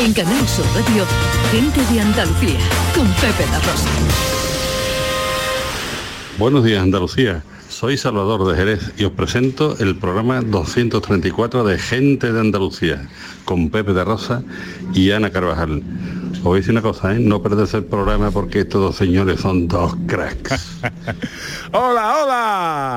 En Canal Sur Radio, Gente de Andalucía, con Pepe La Rosa. Buenos días Andalucía, soy Salvador de Jerez y os presento el programa 234 de Gente de Andalucía, con Pepe de Rosa y Ana Carvajal. Os voy a decir una cosa, ¿eh? no perderse el programa porque estos dos señores son dos cracks. ¡Hola, hola!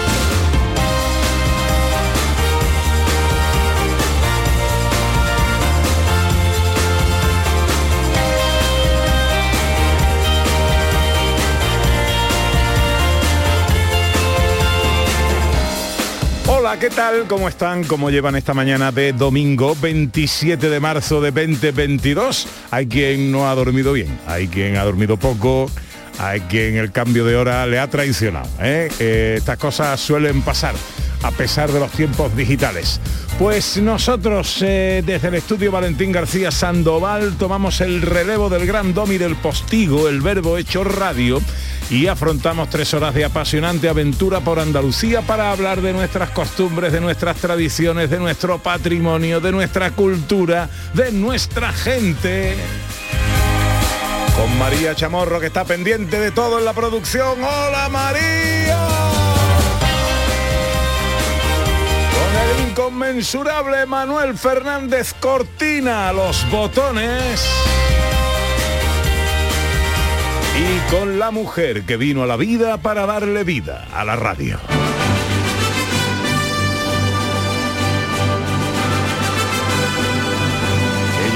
Hola, ¿qué tal? ¿Cómo están? ¿Cómo llevan esta mañana de domingo 27 de marzo de 2022? Hay quien no ha dormido bien, hay quien ha dormido poco, hay quien el cambio de hora le ha traicionado. ¿eh? Eh, estas cosas suelen pasar a pesar de los tiempos digitales. Pues nosotros eh, desde el estudio Valentín García Sandoval tomamos el relevo del gran domi del postigo, el verbo hecho radio, y afrontamos tres horas de apasionante aventura por Andalucía para hablar de nuestras costumbres, de nuestras tradiciones, de nuestro patrimonio, de nuestra cultura, de nuestra gente. Con María Chamorro que está pendiente de todo en la producción. ¡Hola María! El inconmensurable Manuel Fernández Cortina, los botones. Y con la mujer que vino a la vida para darle vida a la radio.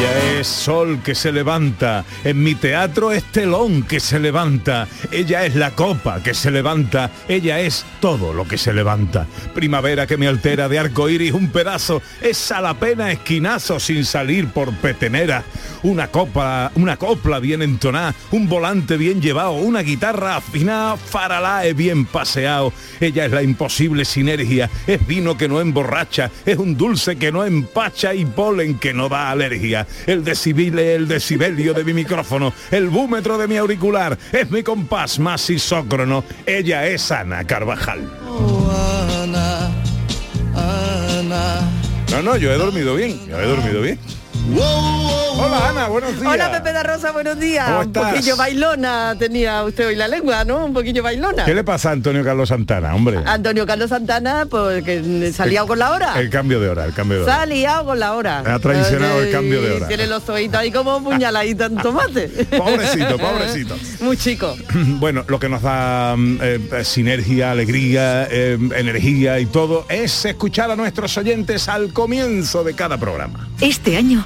Ella es sol que se levanta, en mi teatro es telón que se levanta, ella es la copa que se levanta, ella es todo lo que se levanta. Primavera que me altera de arco iris un pedazo, es a la pena esquinazo sin salir por petenera. Una copa, una copla bien entonada, un volante bien llevado, una guitarra afinada, faralae bien paseado. Ella es la imposible sinergia, es vino que no emborracha, es un dulce que no empacha y polen que no da alergia el decibile, el decibelio de mi micrófono, el búmetro de mi auricular, es mi compás más isócrono. Ella es Ana Carvajal. No, no, yo he dormido bien, yo he dormido bien. Hola Ana, buenos días. Hola Pepe da Rosa, buenos días. ¿Cómo Un poquillo bailona tenía usted hoy la lengua, ¿no? Un poquillo bailona. ¿Qué le pasa a Antonio Carlos Santana, hombre? Antonio Carlos Santana, pues que se ha liado con la hora. El cambio de hora, el cambio de Se hora. ha liado con la hora. Ha traicionado el cambio de hora. Tiene los ojitos ahí como puñaladitos en tomate. Pobrecito, pobrecito. Muy chico. Bueno, lo que nos da eh, sinergia, alegría, eh, energía y todo es escuchar a nuestros oyentes al comienzo de cada programa. Este año,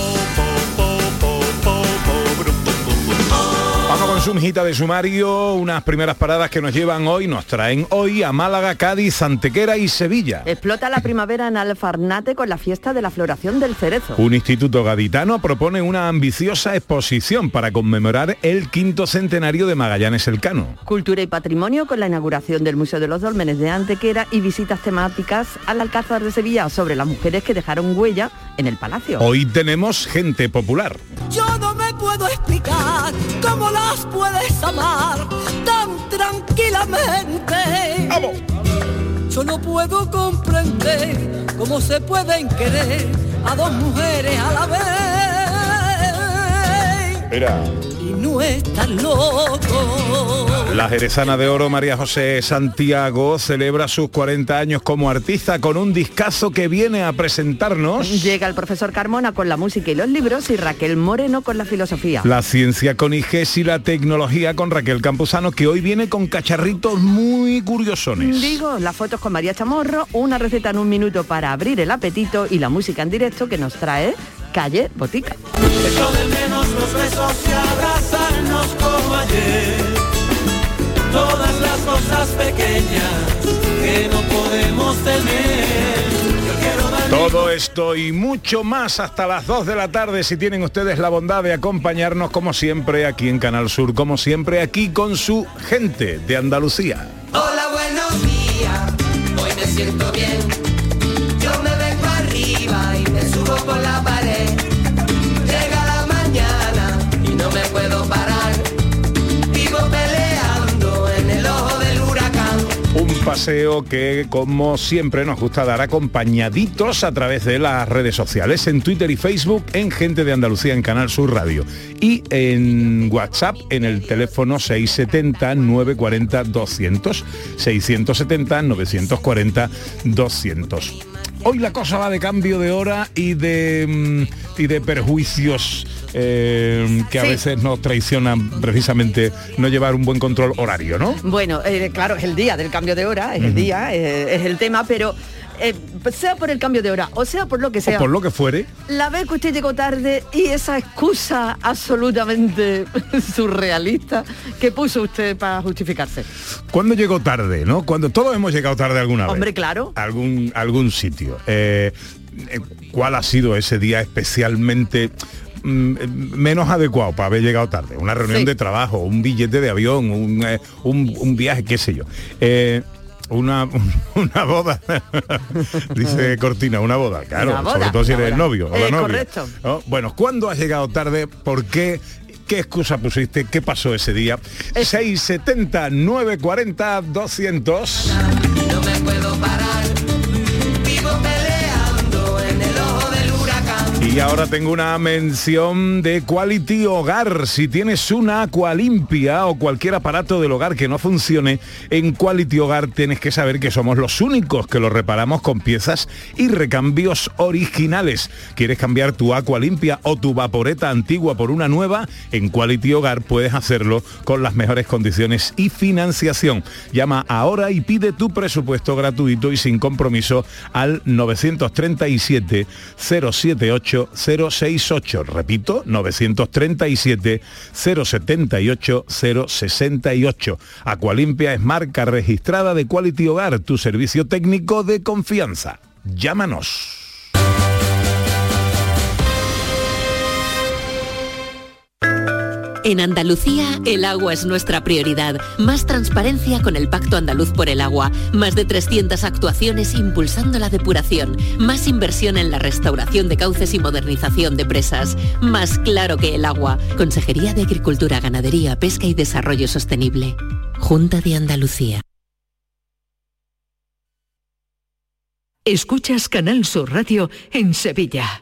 Vamos con su hijita de sumario, unas primeras paradas que nos llevan hoy, nos traen hoy a Málaga, Cádiz, Antequera y Sevilla. Explota la primavera en Alfarnate con la fiesta de la floración del cerezo. Un instituto gaditano propone una ambiciosa exposición para conmemorar el quinto centenario de Magallanes Elcano. Cultura y patrimonio con la inauguración del Museo de los Dólmenes de Antequera y visitas temáticas al Alcázar de Sevilla sobre las mujeres que dejaron huella en el palacio. Hoy tenemos gente popular. Yo no me puedo explicar cómo las puedes amar tan tranquilamente. ¡Vamos! Yo no puedo comprender cómo se pueden querer a dos mujeres a la vez. Mira, y no estás loco. La jerezana de oro María José Santiago celebra sus 40 años como artista con un discazo que viene a presentarnos. Llega el profesor Carmona con la música y los libros y Raquel Moreno con la filosofía. La ciencia con IGES y la tecnología con Raquel Campuzano que hoy viene con cacharritos muy curiosones. Digo, las fotos con María Chamorro, una receta en un minuto para abrir el apetito y la música en directo que nos trae Calle Botica. Echo de menos los besos y abrazarnos como ayer. Todas las cosas pequeñas que no podemos tener. Todo esto y mucho más hasta las 2 de la tarde si tienen ustedes la bondad de acompañarnos como siempre aquí en Canal Sur, como siempre aquí con su gente de Andalucía. Hola, buenos días. Hoy me siento bien. Yo me vengo arriba y me subo por la pared. Paseo que como siempre nos gusta dar acompañaditos a través de las redes sociales, en Twitter y Facebook, en Gente de Andalucía en Canal Sur Radio y en WhatsApp en el teléfono 670-940-200, 670-940-200. Hoy la cosa va de cambio de hora y de, mm, y de perjuicios eh, que a Sí. veces nos traicionan precisamente no llevar un buen control horario, ¿no? Bueno, eh, claro, es el día del cambio de hora, es el día, eh, es el tema, pero eh, sea por el cambio de hora o sea por lo que sea, O por lo que fuere, la vez que usted llegó tarde y esa excusa absolutamente surrealista que puso usted para justificarse. ¿Cuándo llegó tarde, no? Cuando todos hemos llegado tarde alguna vez. Hombre, claro. Algún, algún sitio. Eh, eh, ¿Cuál ha sido ese día especialmente mm, menos adecuado para haber llegado tarde? Una reunión Sí. de trabajo, un billete de avión, un, un- un viaje, qué sé yo. Eh, una, una boda, dice Cortina, una boda, claro, Una boda, sobre todo si eres el boda. novio o la Eh, novia. correcto. ¿no? Bueno, ¿cuándo has llegado tarde? ¿Por qué? ¿Qué excusa pusiste? ¿Qué pasó ese día? 670 940 200 Y ahora tengo una mención de Quality Hogar. Si tienes una agua limpia o cualquier aparato del hogar que no funcione, en Quality Hogar tienes que saber que somos los únicos que lo reparamos con piezas y recambios originales. ¿Quieres cambiar tu agua limpia o tu vaporeta antigua por una nueva? En Quality Hogar puedes hacerlo con las mejores condiciones y financiación. Llama ahora y pide tu presupuesto gratuito y sin compromiso al 937 078 068. Repito, 937 078 068. Acualimpia es marca registrada de Quality Hogar, tu servicio técnico de confianza. Llámanos. En Andalucía, el agua es nuestra prioridad. Más transparencia con el Pacto Andaluz por el Agua. Más de 300 actuaciones impulsando la depuración. Más inversión en la restauración de cauces y modernización de presas. Más claro que el agua. Consejería de Agricultura, Ganadería, Pesca y Desarrollo Sostenible. Junta de Andalucía. Escuchas Canal Sur Radio en Sevilla.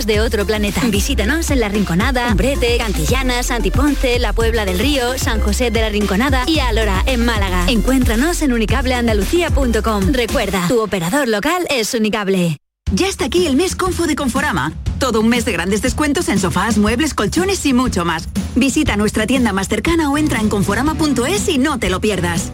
de otro planeta. Visítanos en La Rinconada, Umbrete, Cantillana, Santiponce, La Puebla del Río, San José de la Rinconada y Alora, en Málaga. Encuéntranos en unicableandalucía.com. Recuerda, tu operador local es Unicable. Ya está aquí el mes Confo de Conforama. Todo un mes de grandes descuentos en sofás, muebles, colchones y mucho más. Visita nuestra tienda más cercana o entra en conforama.es y no te lo pierdas.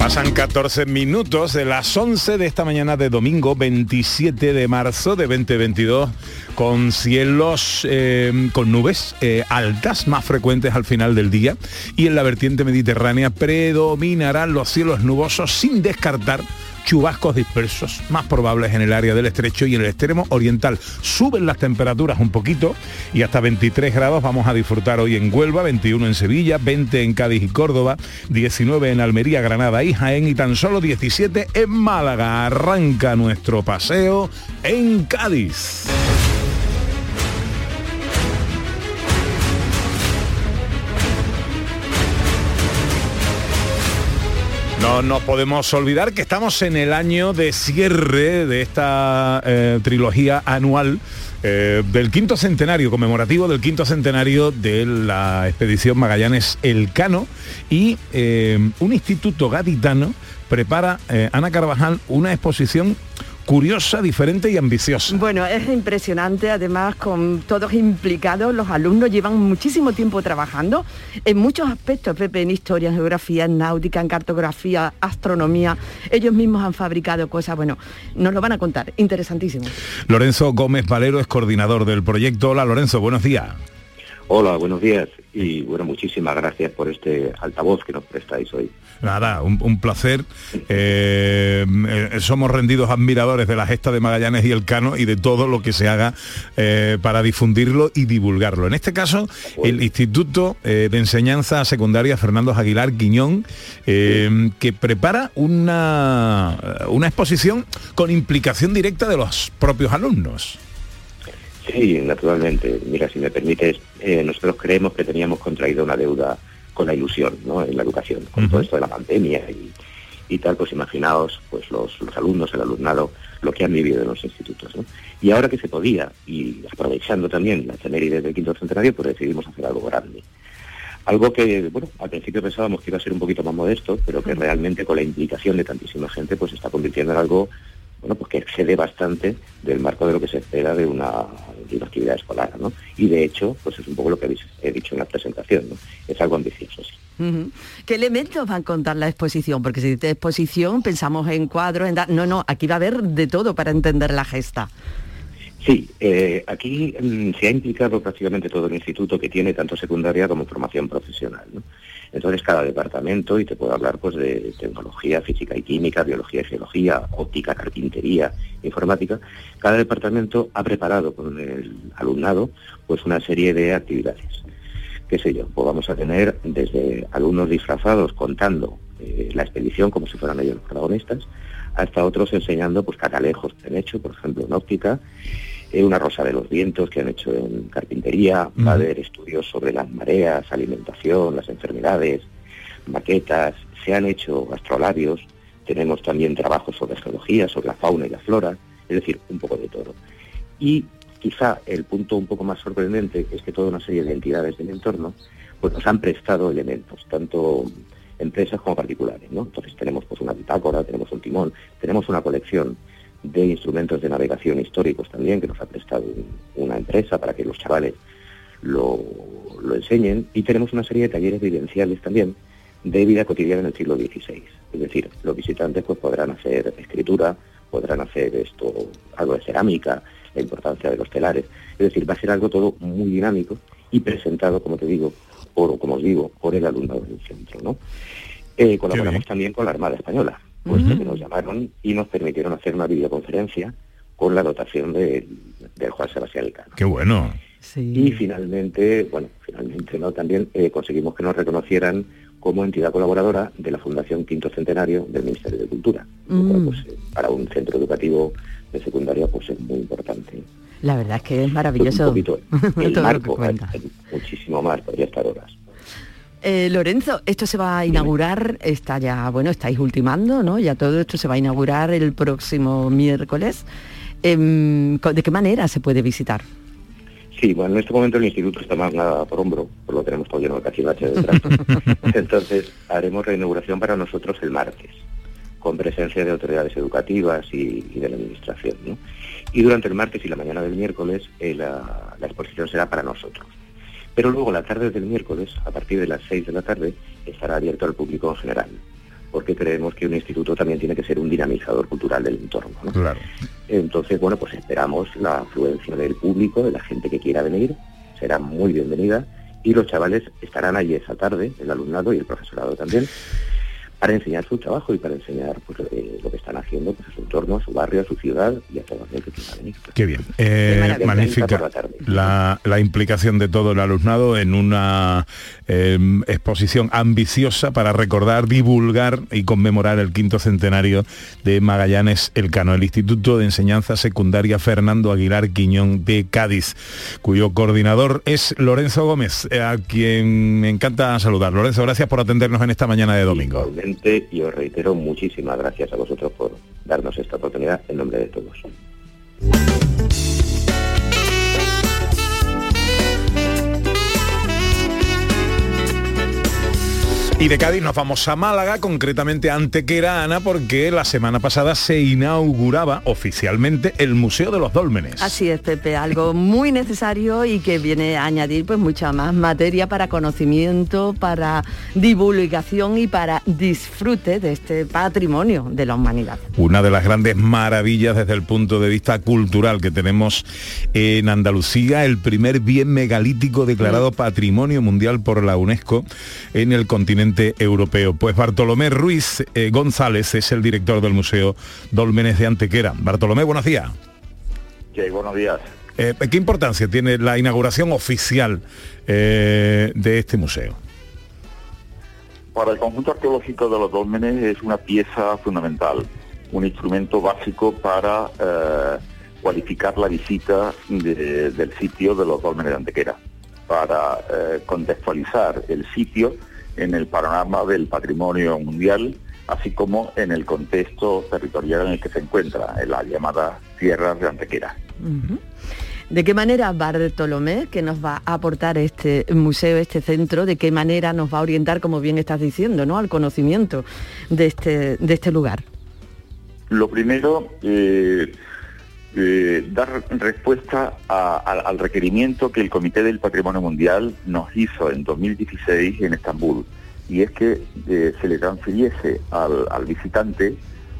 Pasan 14 minutos de las 11 de esta mañana de domingo 27 de marzo de 2022 con cielos eh, con nubes eh, altas más frecuentes al final del día. Y en la vertiente mediterránea predominarán los cielos nubosos sin descartar chubascos dispersos, más probables en el área del estrecho y en el extremo oriental. Suben las temperaturas un poquito y hasta 23 grados vamos a disfrutar hoy en Huelva, 21 en Sevilla, 20 en Cádiz y Córdoba, 19 en Almería, Granada y Jaén y tan solo 17 en Málaga. Arranca nuestro paseo en Cádiz. No nos podemos olvidar que estamos en el año de cierre de esta eh, trilogía anual eh, del quinto centenario, conmemorativo del quinto centenario de la expedición Magallanes Elcano y eh, un instituto gaditano prepara, Ana Carvajal, una exposición curiosa, diferente y ambiciosa. Bueno, es impresionante, además con todos implicados, los alumnos llevan muchísimo tiempo trabajando en muchos aspectos, Pepe, en historia, en geografía, en náutica, en cartografía, astronomía. Ellos mismos han fabricado cosas, bueno, nos lo van a contar, interesantísimo. Lorenzo Gómez Valero es coordinador del proyecto. Hola Lorenzo, buenos días. Hola, buenos días y bueno, muchísimas gracias por este altavoz que nos prestáis hoy. Nada, un, placer. Eh, eh, somos rendidos admiradores de la gesta de Magallanes y el Cano y de todo lo que se haga eh, para difundirlo y divulgarlo. En este caso, el Instituto de Enseñanza Secundaria Fernando Aguilar Quiñón, que prepara una, una exposición con implicación directa de los propios alumnos. Sí, naturalmente. Mira, si me permites, nosotros creemos que teníamos contraído una deuda con la ilusión ¿no? en la educación, con todo esto de la pandemia y, tal, pues imaginaos pues los, alumnos, el alumnado, lo que han vivido en los institutos. Y ahora que se podía, y aprovechando también la efeméride del quinto centenario, pues decidimos hacer algo grande. Algo que, bueno, al principio pensábamos que iba a ser un poquito más modesto, pero que realmente con la implicación de tantísima gente, pues se está convirtiendo en algo bueno, pues que excede bastante del marco de lo que se espera de una, actividad escolar, ¿no? Y de hecho, pues es un poco lo que he dicho en la presentación, ¿no? Es algo ambicioso, sí. ¿Qué elementos van a contar la exposición? Porque si dice exposición pensamos en cuadros, en... No, no, aquí va a haber de todo para entender la gesta. Sí, eh, aquí mm, se ha implicado prácticamente todo el instituto que tiene tanto secundaria como formación profesional. ¿no? Entonces cada departamento, y te puedo hablar pues de tecnología, física y química, biología y geología, óptica, carpintería, informática, cada departamento ha preparado con el alumnado pues una serie de actividades. Qué sé yo, pues vamos a tener desde alumnos disfrazados contando eh, la expedición como si fueran ellos los protagonistas, hasta otros enseñando pues catalejos que han hecho, por ejemplo, en óptica, eh, una rosa de los vientos que han hecho en carpintería, va a haber estudios sobre las mareas, alimentación, las enfermedades, maquetas, se han hecho astrolabios, tenemos también trabajos sobre geología, sobre la fauna y la flora, es decir, un poco de todo. Y quizá el punto un poco más sorprendente es que toda una serie de entidades del entorno pues nos han prestado elementos, tanto empresas como particulares, ¿no? Entonces tenemos pues una bitácora, tenemos un timón, tenemos una colección de instrumentos de navegación históricos también que nos ha prestado una empresa para que los chavales lo, enseñen y tenemos una serie de talleres vivenciales también de vida cotidiana en el siglo XVI. Es decir, los visitantes pues podrán hacer escritura, podrán hacer esto, algo de cerámica, la importancia de los telares. Es decir, va a ser algo todo muy dinámico y presentado, como te digo, por, como os digo, por el alumnado del centro. ¿no? Eh, colaboramos también con la Armada Española, puesto que nos llamaron y nos permitieron hacer una videoconferencia con la dotación de, Juan Sebastián Elcano. ¡Qué bueno! Y finalmente, bueno, finalmente no, también eh, conseguimos que nos reconocieran como entidad colaboradora de la Fundación Quinto Centenario del Ministerio de Cultura. Mm. Pues, eh, para un centro educativo de secundaria pues es muy importante. La verdad es que es maravilloso. Pues el marco, muchísimo más, podría estar horas. Eh, Lorenzo, esto se va a inaugurar, está ya, bueno, estáis ultimando, ¿no? Ya todo esto se va a inaugurar el próximo miércoles. Em, ¿De qué manera se puede visitar? Sí, bueno, en este momento el instituto está más nada por hombro, por lo tenemos todo lleno de cachivache detrás. Entonces haremos la inauguración para nosotros el martes. con presencia de autoridades educativas y, de la administración. Y durante el martes y la mañana del miércoles eh, la, exposición será para nosotros. Pero luego la tarde del miércoles, a partir de las 6 de la tarde, estará abierto al público en general, porque creemos que un instituto también tiene que ser un dinamizador cultural del entorno. Entonces, bueno, pues esperamos la afluencia del público, de la gente que quiera venir, será muy bienvenida y los chavales estarán allí esa tarde, el alumnado y el profesorado también, para enseñar su trabajo y para enseñar pues, eh, lo que están haciendo pues, a su entorno, a su barrio, a su ciudad y a toda la que quiera venir. Qué bien. Eh, magnífica la, la, implicación de todo el alumnado en una em, exposición ambiciosa para recordar, divulgar y conmemorar el quinto centenario de Magallanes Elcano, el Instituto de Enseñanza Secundaria Fernando Aguilar Quiñón de Cádiz, cuyo coordinador es Lorenzo Gómez, a quien me encanta saludar. Lorenzo, gracias por atendernos en esta mañana de domingo y os reitero muchísimas gracias a vosotros por darnos esta oportunidad en nombre de todos. Y de Cádiz nos vamos a Málaga, concretamente a Antequera, Ana, porque la semana pasada se inauguraba oficialmente el Museo de los Dólmenes. Así es, Pepe, algo muy necesario y que viene a añadir pues mucha más materia para conocimiento, para divulgación y para disfrute de este patrimonio de la humanidad. Una de las grandes maravillas desde el punto de vista cultural que tenemos en Andalucía, el primer bien megalítico declarado Patrimonio Mundial por la UNESCO en el continente europeo. Pues Bartolomé Ruiz eh, González es el director del Museo Dolmenes de Antequera. Bartolomé, buenos días. buenos días. Eh, ¿Qué importancia tiene la inauguración oficial eh, de este museo? Para el conjunto arqueológico de los dólmenes es una pieza fundamental, un instrumento básico para cualificar la visita del sitio de los dólmenes de Antequera, para contextualizar el sitio en el panorama del patrimonio mundial, así como en el contexto territorial en el que se encuentra, en las llamadas tierras de Antequera. ¿De qué manera Bartolomé, que nos va a aportar este museo, este centro, de qué manera nos va a orientar, como bien estás diciendo, ¿no? al conocimiento de este, de este lugar? Lo primero, eh, eh, dar respuesta al requerimiento que el Comité del Patrimonio Mundial nos hizo en 2016 en Estambul, y es que eh, se le transfiriese al, visitante,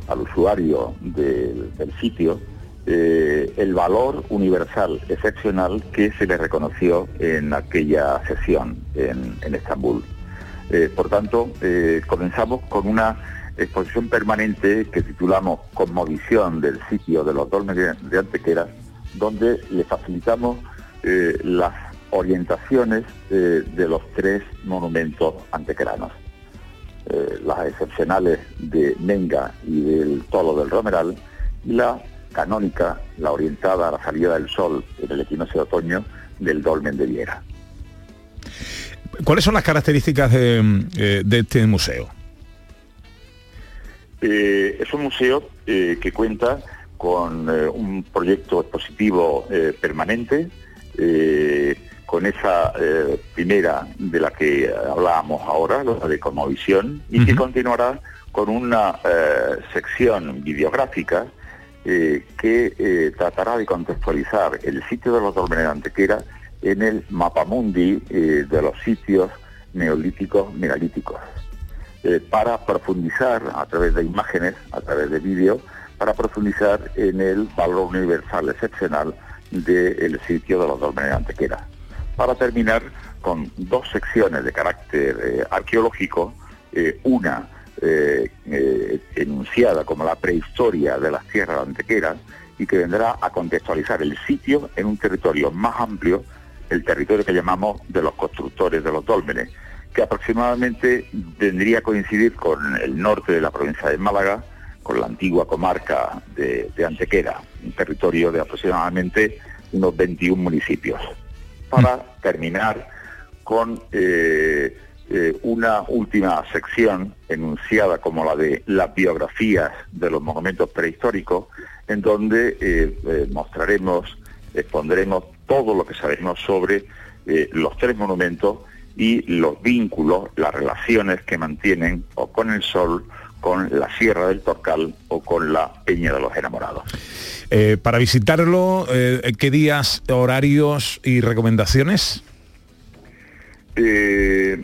al usuario del sitio, eh, el valor universal, excepcional, que se le reconoció en aquella sesión en Estambul. por tanto, comenzamos con una exposición permanente que titulamos Conmovisión del sitio de los dolmenes de Antequera, donde le facilitamos eh, las orientaciones eh, de los tres monumentos antequeranos. Eh, las excepcionales de Menga y del Tolo del Romeral y la canónica, la orientada a la salida del sol en el equinoccio de otoño del Dolmen de Viera. ¿Cuáles son las características de este museo? Eh, es un museo eh, que cuenta con eh, un proyecto expositivo permanente, con esa primera de la que hablábamos ahora, la de Comovisión, y que continuará con una sección videográfica que tratará de contextualizar el sitio de los Dolmenes de Antequera en el mapamundi de los sitios neolíticos megalíticos. Eh, para profundizar a través de imágenes, a través de vídeo, para profundizar en el valor universal excepcional del sitio de los Dolmenes de Antequera. Para terminar con dos secciones de carácter eh, arqueológico, eh, una enunciada como la prehistoria de las tierras de Antequera y que vendrá a contextualizar el sitio en un territorio más amplio, el territorio que llamamos de los constructores de los dólmenes, que aproximadamente vendría a coincidir con el norte de la provincia de Málaga, con la antigua comarca de, Antequera, un territorio de aproximadamente unos 21 municipios. Para terminar con eh, eh, una última sección enunciada como la de las biografías de los monumentos prehistóricos, en donde eh, mostraremos, expondremos todo lo que sabemos sobre los tres monumentos y los vínculos, las relaciones que mantienen o con el sol, con la Sierra del Torcal o con la Peña de los Enamorados. Eh, para visitarlo, eh, ¿qué días, horarios y recomendaciones? Eh,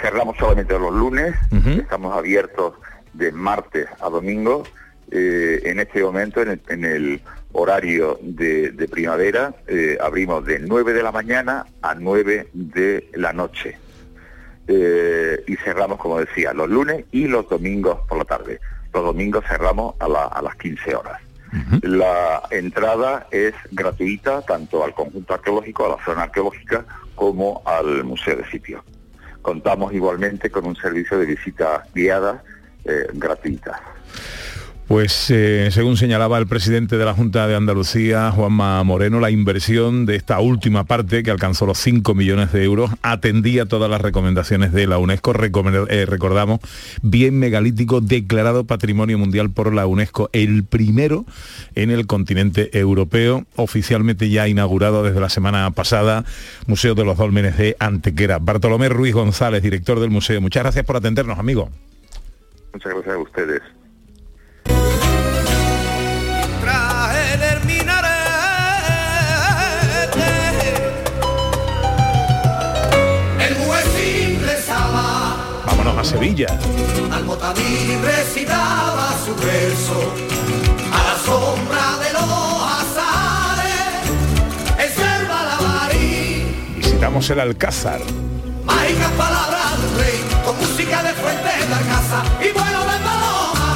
cerramos solamente los lunes, estamos abiertos de martes a domingo. en este momento, en el, en el horario de, de primavera, abrimos de 9 de la mañana a 9 de la noche. y cerramos, como decía, los lunes y los domingos por la tarde. Los domingos cerramos a, la- a las 15 horas. La entrada es gratuita tanto al conjunto arqueológico, a la zona arqueológica, como al museo de sitio. Contamos igualmente con un servicio de visitas guiadas eh, gratuitas. Pues eh, según señalaba el presidente de la Junta de Andalucía, Juanma Moreno, la inversión de esta última parte, que alcanzó los 5 millones de euros, atendía todas las recomendaciones de la UNESCO. Eh, recordamos, bien megalítico declarado Patrimonio Mundial por la UNESCO, el primero en el continente europeo, oficialmente ya inaugurado desde la semana pasada, Museo de los Dólmenes de Antequera. Bartolomé Ruiz González, director del museo. Muchas gracias por atendernos, amigo. Muchas gracias a ustedes. A Sevilla. al motaví recitaba su verso a la sombra de los azares en selva la Visitamos el Alcázar. mágicas palabras del rey con música de fuente de la casa y vuelo de paloma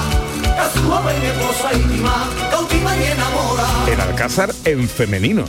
a su joven esposa íntima cautiva y enamora El Alcázar en femenino.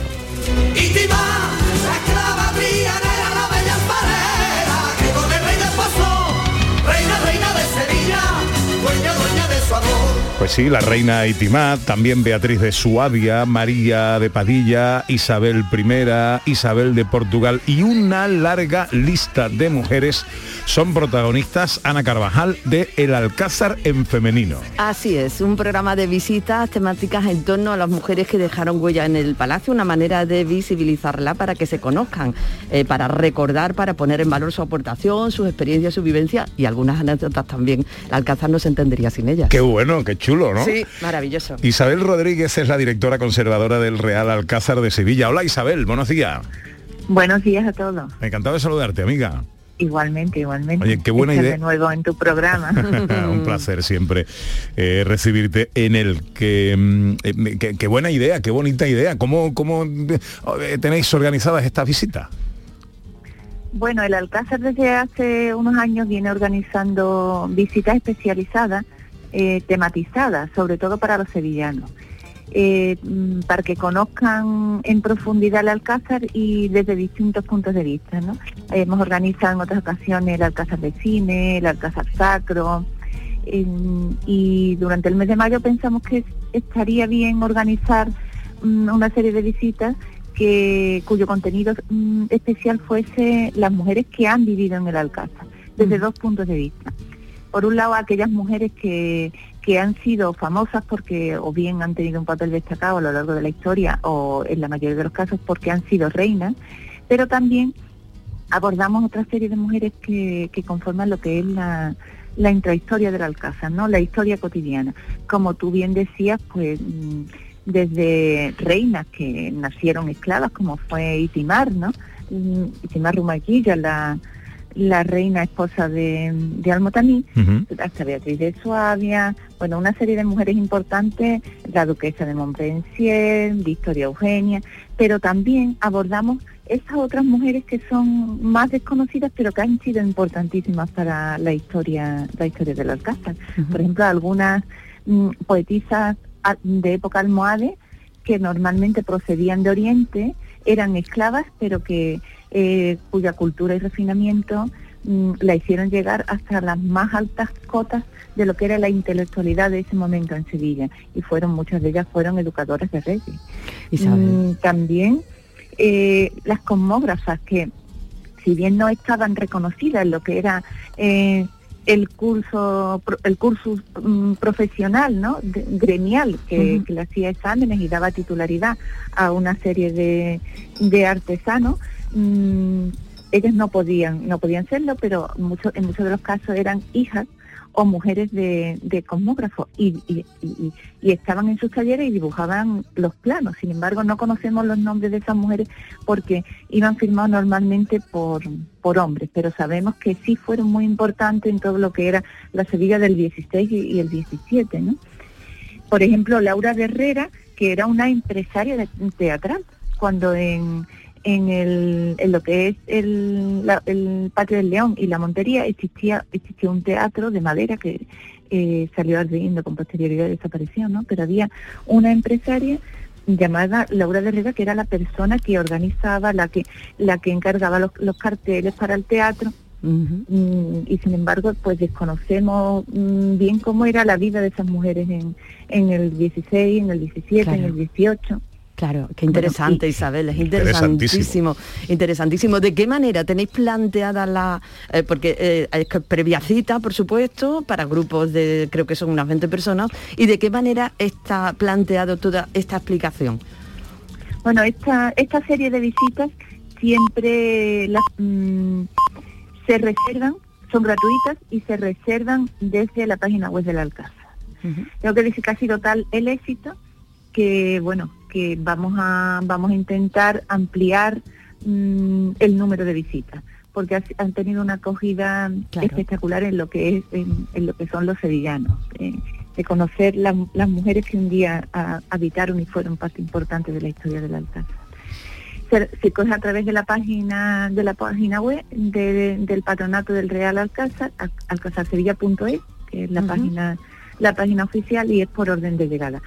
Pues sí, la reina Itimá, también Beatriz de Suabia, María de Padilla, Isabel I, Isabel de Portugal y una larga lista de mujeres son protagonistas Ana Carvajal de El Alcázar en femenino. Así es, un programa de visitas temáticas en torno a las mujeres que dejaron huella en el palacio, una manera de visibilizarla para que se conozcan, eh, para recordar, para poner en valor su aportación, sus experiencias, su vivencia y algunas anécdotas también. El Alcázar no se entendería sin ellas. Qué bueno, qué chulo, ¿no? Sí, maravilloso. Isabel Rodríguez es la directora conservadora del Real Alcázar de Sevilla. Hola Isabel, buenos días. Buenos días a todos. Encantado de saludarte, amiga. Igualmente, igualmente. Oye, qué buena idea. de nuevo en tu programa. Un placer siempre eh, recibirte en el que, mm, eh, qué buena idea, qué bonita idea. ¿Cómo, cómo eh, tenéis organizadas estas visitas? Bueno, el Alcázar desde hace unos años viene organizando visitas especializadas, eh, tematizadas, sobre todo para los sevillanos, eh, mm, para que conozcan en profundidad el Alcázar y desde distintos puntos de vista. ¿no? Hemos organizado en otras ocasiones el Alcázar de Cine, el Alcázar Sacro, y durante el mes de mayo pensamos que estaría bien organizar mm, una serie de visitas que cuyo contenido mm, especial fuese las mujeres que han vivido en el Alcázar, desde dos puntos de vista. Por un lado, aquellas mujeres que, que han sido famosas porque o bien han tenido un papel destacado a lo largo de la historia o en la mayoría de los casos porque han sido reinas, pero también abordamos otra serie de mujeres que, que conforman lo que es la, la intrahistoria del Alcázar, ¿no? La historia cotidiana. Como tú bien decías, pues mm, desde reinas que nacieron esclavas, como fue Itimar, ¿no? Mm, Itimar Rumaquilla, la, la reina esposa de, de Almotaní, hasta Beatriz de Suabia, bueno, una serie de mujeres importantes, la duquesa de Montpensier, Victoria Eugenia, pero también abordamos esas otras mujeres que son más desconocidas, pero que han sido importantísimas para la historia, la historia del Alcázar. Por ejemplo, algunas mm, poetisas de época almohade que normalmente procedían de Oriente, eran esclavas, pero que eh, cuya cultura y refinamiento mm, la hicieron llegar hasta las más altas cotas de lo que era la intelectualidad de ese momento en Sevilla. Y fueron, muchas de ellas fueron educadoras de reyes. Mm, también eh, las cosmógrafas que, si bien no estaban reconocidas en lo que era eh, el curso el curso mm, profesional no de- gremial que, le hacía exámenes y daba titularidad a una serie de, de artesanos mm, ellas no podían, no podían serlo, pero mucho, en muchos de los casos eran hijas o mujeres de, de cosmógrafos y, y- y- estaban en sus talleres y dibujaban los planos. Sin embargo, no conocemos los nombres de esas mujeres porque iban firmados normalmente por, por hombres, pero sabemos que sí fueron muy importantes en todo lo que era la Sevilla del 16 y, y el 17, ¿no? Por ejemplo, Laura de Herrera, que era una empresaria de- teatral, cuando en, en, el, en lo que es el, la- el Patio del León y la Montería existía, existía un teatro de madera que eh, salió ardiendo con posterioridad y desapareció, ¿no? Pero había una empresaria llamada Laura de Herrera, que era la persona que organizaba, la que, la que encargaba los, los carteles para el teatro, Mm, y sin embargo pues desconocemos mm, bien cómo era la vida de esas mujeres en, en el 16, en el 17, en el 18. Claro, qué interesante Isabel, es interesantísimo, interesantísimo. ¿De qué manera tenéis planteada la, eh, porque eh, es que previa cita, por supuesto, para grupos de, creo que son unas 20 personas, y de qué manera está planteado toda esta explicación? Bueno, esta, esta serie de visitas siempre las, mm, se reservan, son gratuitas y se reservan desde la página web del Alcázar. Tengo que decir que ha sido tal el éxito que, bueno, que vamos a, vamos a intentar ampliar mm, el número de visitas porque ha- han tenido una acogida espectacular en lo que es en, en lo que son los sevillanos eh, de conocer la- las mujeres que un día habitaron y fueron parte importante de la historia del Alcázar se, se coge a través de la página de la página web de- del patronato del Real Alcázar al- alcázarsevilla.es que es la página la página oficial y es por orden de llegada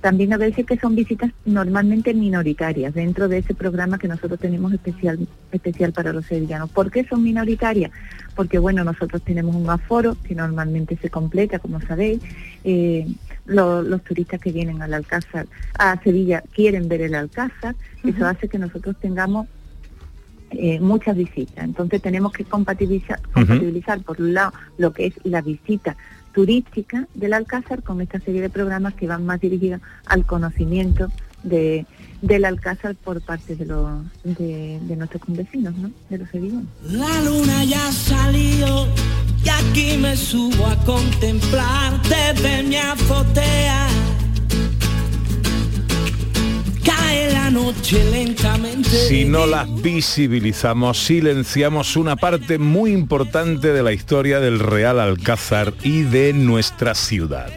también debe decir que son visitas normalmente minoritarias dentro de ese programa que nosotros tenemos especial especial para los sevillanos. ¿Por qué son minoritarias? Porque bueno, nosotros tenemos un aforo que normalmente se completa, como sabéis. Eh, lo- los turistas que vienen al Alcázar, a Sevilla, quieren ver el Alcázar. Eso hace que nosotros tengamos eh, muchas visitas. Entonces tenemos que compatibilizar, compatibilizar por un lado lo que es la visita turística del Alcázar con esta serie de programas que van más dirigidos al conocimiento de, del Alcázar por parte de, los, de, de nuestros convecinos, ¿no? de los sevillanos. La luna ya salió y aquí me subo a contemplar desde mi azotea. Cae la noche lentamente. Si no las visibilizamos, silenciamos una parte muy importante de la historia del Real Alcázar y de nuestra ciudad.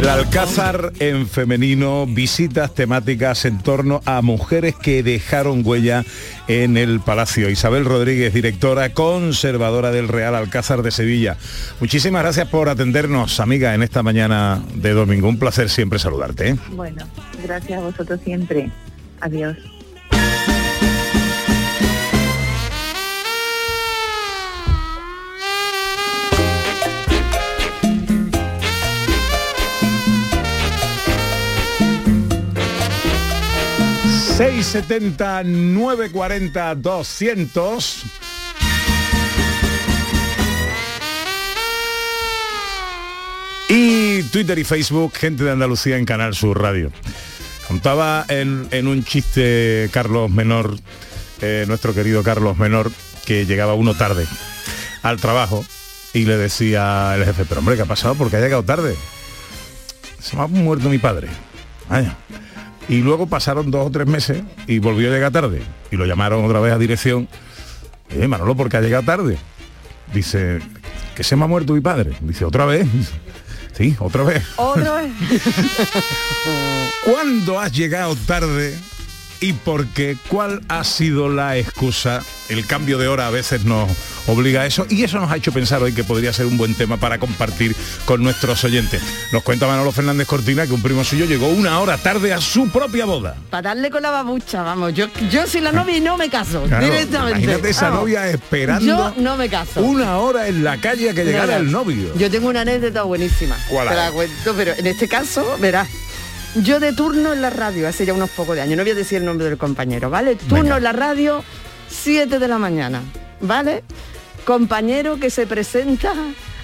El Alcázar en femenino, visitas temáticas en torno a mujeres que dejaron huella en el Palacio. Isabel Rodríguez, directora conservadora del Real Alcázar de Sevilla. Muchísimas gracias por atendernos, amiga, en esta mañana de domingo. Un placer siempre saludarte. ¿eh? Bueno, gracias a vosotros siempre. Adiós. ...670 940 200 Y Twitter y Facebook, gente de Andalucía en Canal Sur Radio. Contaba en, en un chiste Carlos Menor, eh, nuestro querido Carlos Menor, que llegaba uno tarde al trabajo y le decía el jefe, pero hombre, ¿qué ha pasado? Porque ha llegado tarde. Se me ha muerto mi padre. Y luego pasaron dos o tres meses y volvió a llegar tarde. Y lo llamaron otra vez a dirección. Eh, Manolo, ¿por qué ha llegado tarde? Dice, que se me ha muerto mi padre. Dice, ¿otra vez? Sí, otra vez. Otra vez. ¿Cuándo has llegado tarde y por qué? ¿Cuál ha sido la excusa? El cambio de hora a veces nos obliga a eso y eso nos ha hecho pensar hoy que podría ser un buen tema para compartir con nuestros oyentes. Nos cuenta Manolo Fernández Cortina que un primo suyo llegó una hora tarde a su propia boda. Para darle con la babucha, vamos. Yo, yo soy la novia y no me caso. Claro, directamente. imagínate esa Vamos. novia esperando Yo no me caso. una hora en la calle a que llegara No, no. el novio. Yo tengo una anécdota buenísima. ¿Cuál Te la cuento, pero en este caso, verás. Yo de turno en la radio, hace ya unos pocos de años, no voy a decir el nombre del compañero, ¿vale? Turno en la radio, 7 de la mañana, ¿vale? Compañero que se presenta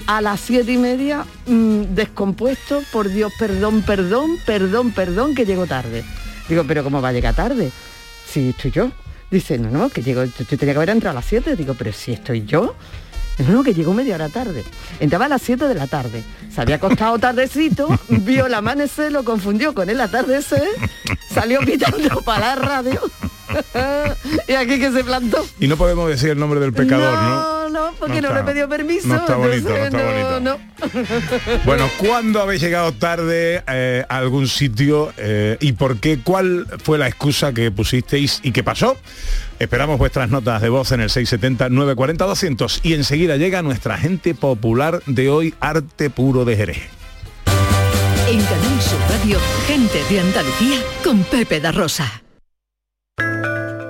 a las siete y media mm, descompuesto, por Dios, perdón, perdón, perdón, perdón, que llego tarde. Digo, pero ¿cómo va a llegar tarde? Si estoy yo. Dice, no, no, que llego, yo tenía que haber entrado a las 7. Digo, pero si estoy yo. No, no, que llegó media hora tarde. Entraba a las 7 de la tarde. Se había acostado tardecito, vio el amanecer, lo confundió con el atardecer, salió pitando para la radio. y aquí que se plantó. Y no podemos decir el nombre del pecador, ¿no? No, no, porque no, está- le permiso. no está bonito, no entonces, está bonito. no. Bueno, ¿cuándo habéis llegado tarde eh, a algún sitio eh, y por qué? ¿Cuál fue la excusa que pusisteis y qué pasó? Esperamos vuestras notas de voz en el 670-940-200 y enseguida llega nuestra gente popular de hoy, Arte Puro de Jerez. En Canal Sur Radio, gente de Andalucía con Pepe da Rosa.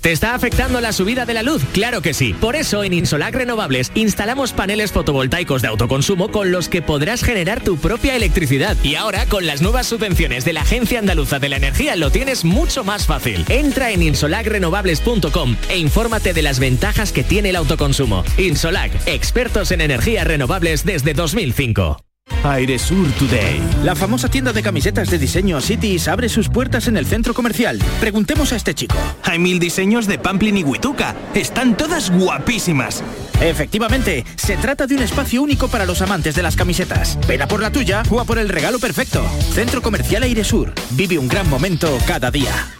¿Te está afectando la subida de la luz? Claro que sí. Por eso en Insolac Renovables instalamos paneles fotovoltaicos de autoconsumo con los que podrás generar tu propia electricidad. Y ahora con las nuevas subvenciones de la Agencia Andaluza de la Energía lo tienes mucho más fácil. Entra en insolacrenovables.com e infórmate de las ventajas que tiene el autoconsumo. Insolac, expertos en energías renovables desde 2005. Airesur Today. La famosa tienda de camisetas de diseño Cities abre sus puertas en el centro comercial. Preguntemos a este chico. Hay mil diseños de Pamplin y Huituca. Están todas guapísimas. Efectivamente, se trata de un espacio único para los amantes de las camisetas. Ven a por la tuya o a por el regalo perfecto. Centro Comercial Airesur. Vive un gran momento cada día.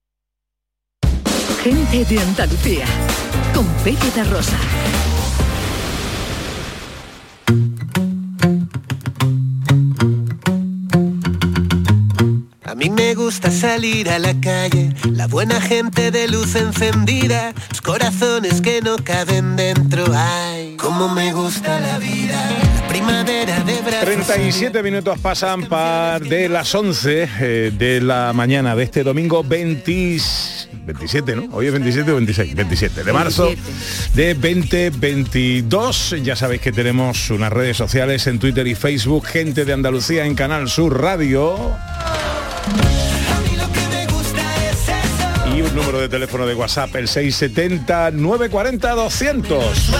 Gente de Andalucía, con Pepe da Rosa. A mí me gusta salir a la calle, la buena gente de luz encendida, los corazones que no caben dentro. Ay, cómo me gusta la vida, la primavera de brazos. 37 minutos pasan par de las 11 eh, de la mañana de este domingo 20 27, ¿no? Hoy es 27 o 26, 27 de marzo de 2022. Ya sabéis que tenemos unas redes sociales en Twitter y Facebook, gente de Andalucía en Canal Sur Radio. Y un número de teléfono de WhatsApp, el 670 940 200.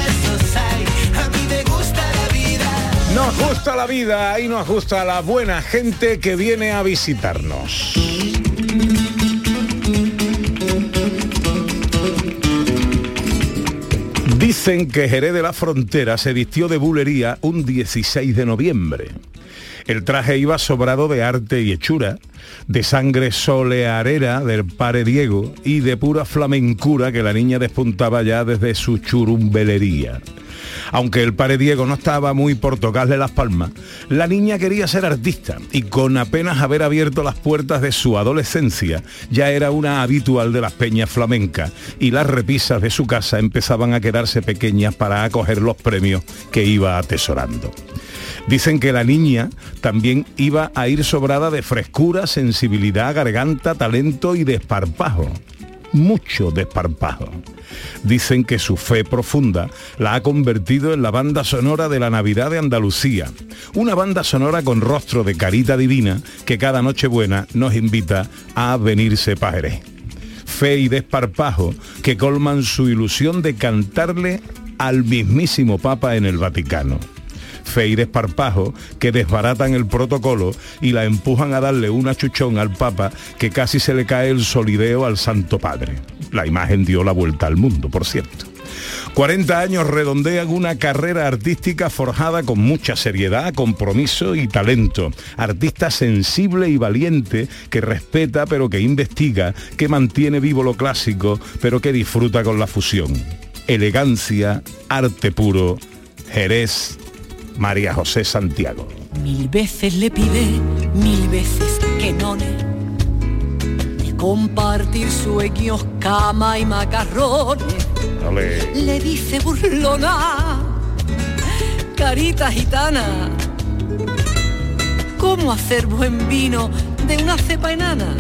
Nos gusta la vida y nos gusta la buena gente que viene a visitarnos. Dicen que Jerez de la Frontera se vistió de bulería un 16 de noviembre. El traje iba sobrado de arte y hechura, de sangre solearera del padre Diego y de pura flamencura que la niña despuntaba ya desde su churumbelería. Aunque el padre Diego no estaba muy por tocarle las palmas, la niña quería ser artista y con apenas haber abierto las puertas de su adolescencia, ya era una habitual de las peñas flamencas y las repisas de su casa empezaban a quedarse pequeñas para acoger los premios que iba atesorando. Dicen que la niña también iba a ir sobrada de frescura, sensibilidad, garganta, talento y desparpajo. Mucho desparpajo. Dicen que su fe profunda la ha convertido en la banda sonora de la Navidad de Andalucía. Una banda sonora con rostro de carita divina que cada Nochebuena nos invita a venirse pa' Jerez. Fe y desparpajo que colman su ilusión de cantarle al mismísimo Papa en el Vaticano fe y desparpajo que desbaratan el protocolo y la empujan a darle una chuchón al Papa que casi se le cae el solideo al Santo Padre. La imagen dio la vuelta al mundo, por cierto. 40 años redondean una carrera artística forjada con mucha seriedad, compromiso y talento. Artista sensible y valiente que respeta pero que investiga, que mantiene vivo lo clásico pero que disfruta con la fusión. Elegancia, arte puro, Jerez, María José Santiago. Mil veces le pide, mil veces que no. De compartir sueños, cama y macarrones. Ole. Le dice burlona, carita gitana. ¿Cómo hacer buen vino de una cepa enana?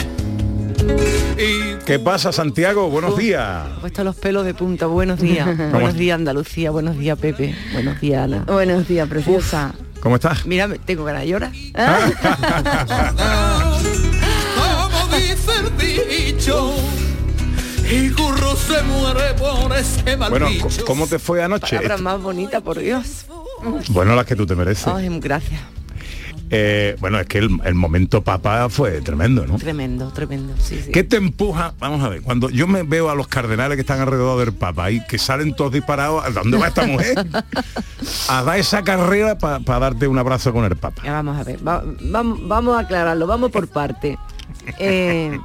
¿Qué pasa, Santiago? Buenos días. Puesto los pelos de punta. Buenos días. buenos días, Andalucía. Buenos días, Pepe. Buenos días, Ana. Buenos días, preciosa. ¿Cómo estás? Mira, me- tengo ganas de llorar. Como dice el dicho, y curro se muere por ese mal Bueno, ¿cómo te fue anoche? Palabra más bonita, por Dios. Bueno, las que tú te mereces. Ay, gracias. Eh, bueno, es que el, el momento papá fue tremendo, ¿no? Tremendo, tremendo. Sí, sí. ¿Qué te empuja? Vamos a ver, cuando yo me veo a los cardenales que están alrededor del Papa y que salen todos disparados, ¿a dónde va esta mujer? A dar esa carrera para darte un abrazo con el Papa. Ya, vamos a ver, va- vam- vamos a aclararlo, vamos por parte. Eh,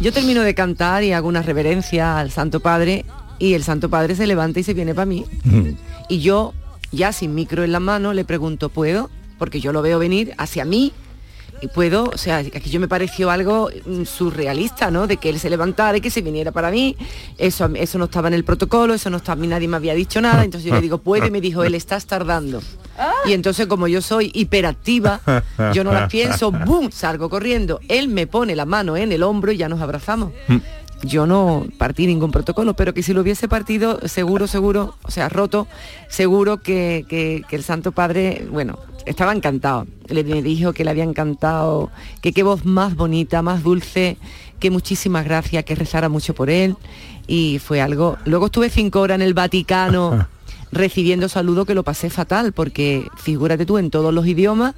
yo termino de cantar y hago una reverencia al Santo Padre y el Santo Padre se levanta y se viene para mí. Y yo, ya sin micro en la mano, le pregunto, ¿puedo? Porque yo lo veo venir hacia mí y puedo, o sea, aquí yo me pareció algo mm, surrealista, ¿no? De que él se levantara y que se viniera para mí. Eso, eso no estaba en el protocolo, eso no estaba, nadie me había dicho nada. Entonces yo le digo, puede, y me dijo, él estás tardando. Y entonces como yo soy hiperactiva, yo no las pienso, ¡boom! Salgo corriendo. Él me pone la mano en el hombro y ya nos abrazamos. Yo no partí ningún protocolo, pero que si lo hubiese partido, seguro, seguro, o sea, roto, seguro que, que- el Santo Padre, bueno, estaba encantado. Le me dijo que le había encantado, que qué voz más bonita, más dulce, que muchísimas gracias, que rezara mucho por él. Y fue algo. Luego estuve cinco horas en el Vaticano recibiendo saludos que lo pasé fatal, porque figúrate tú, en todos los idiomas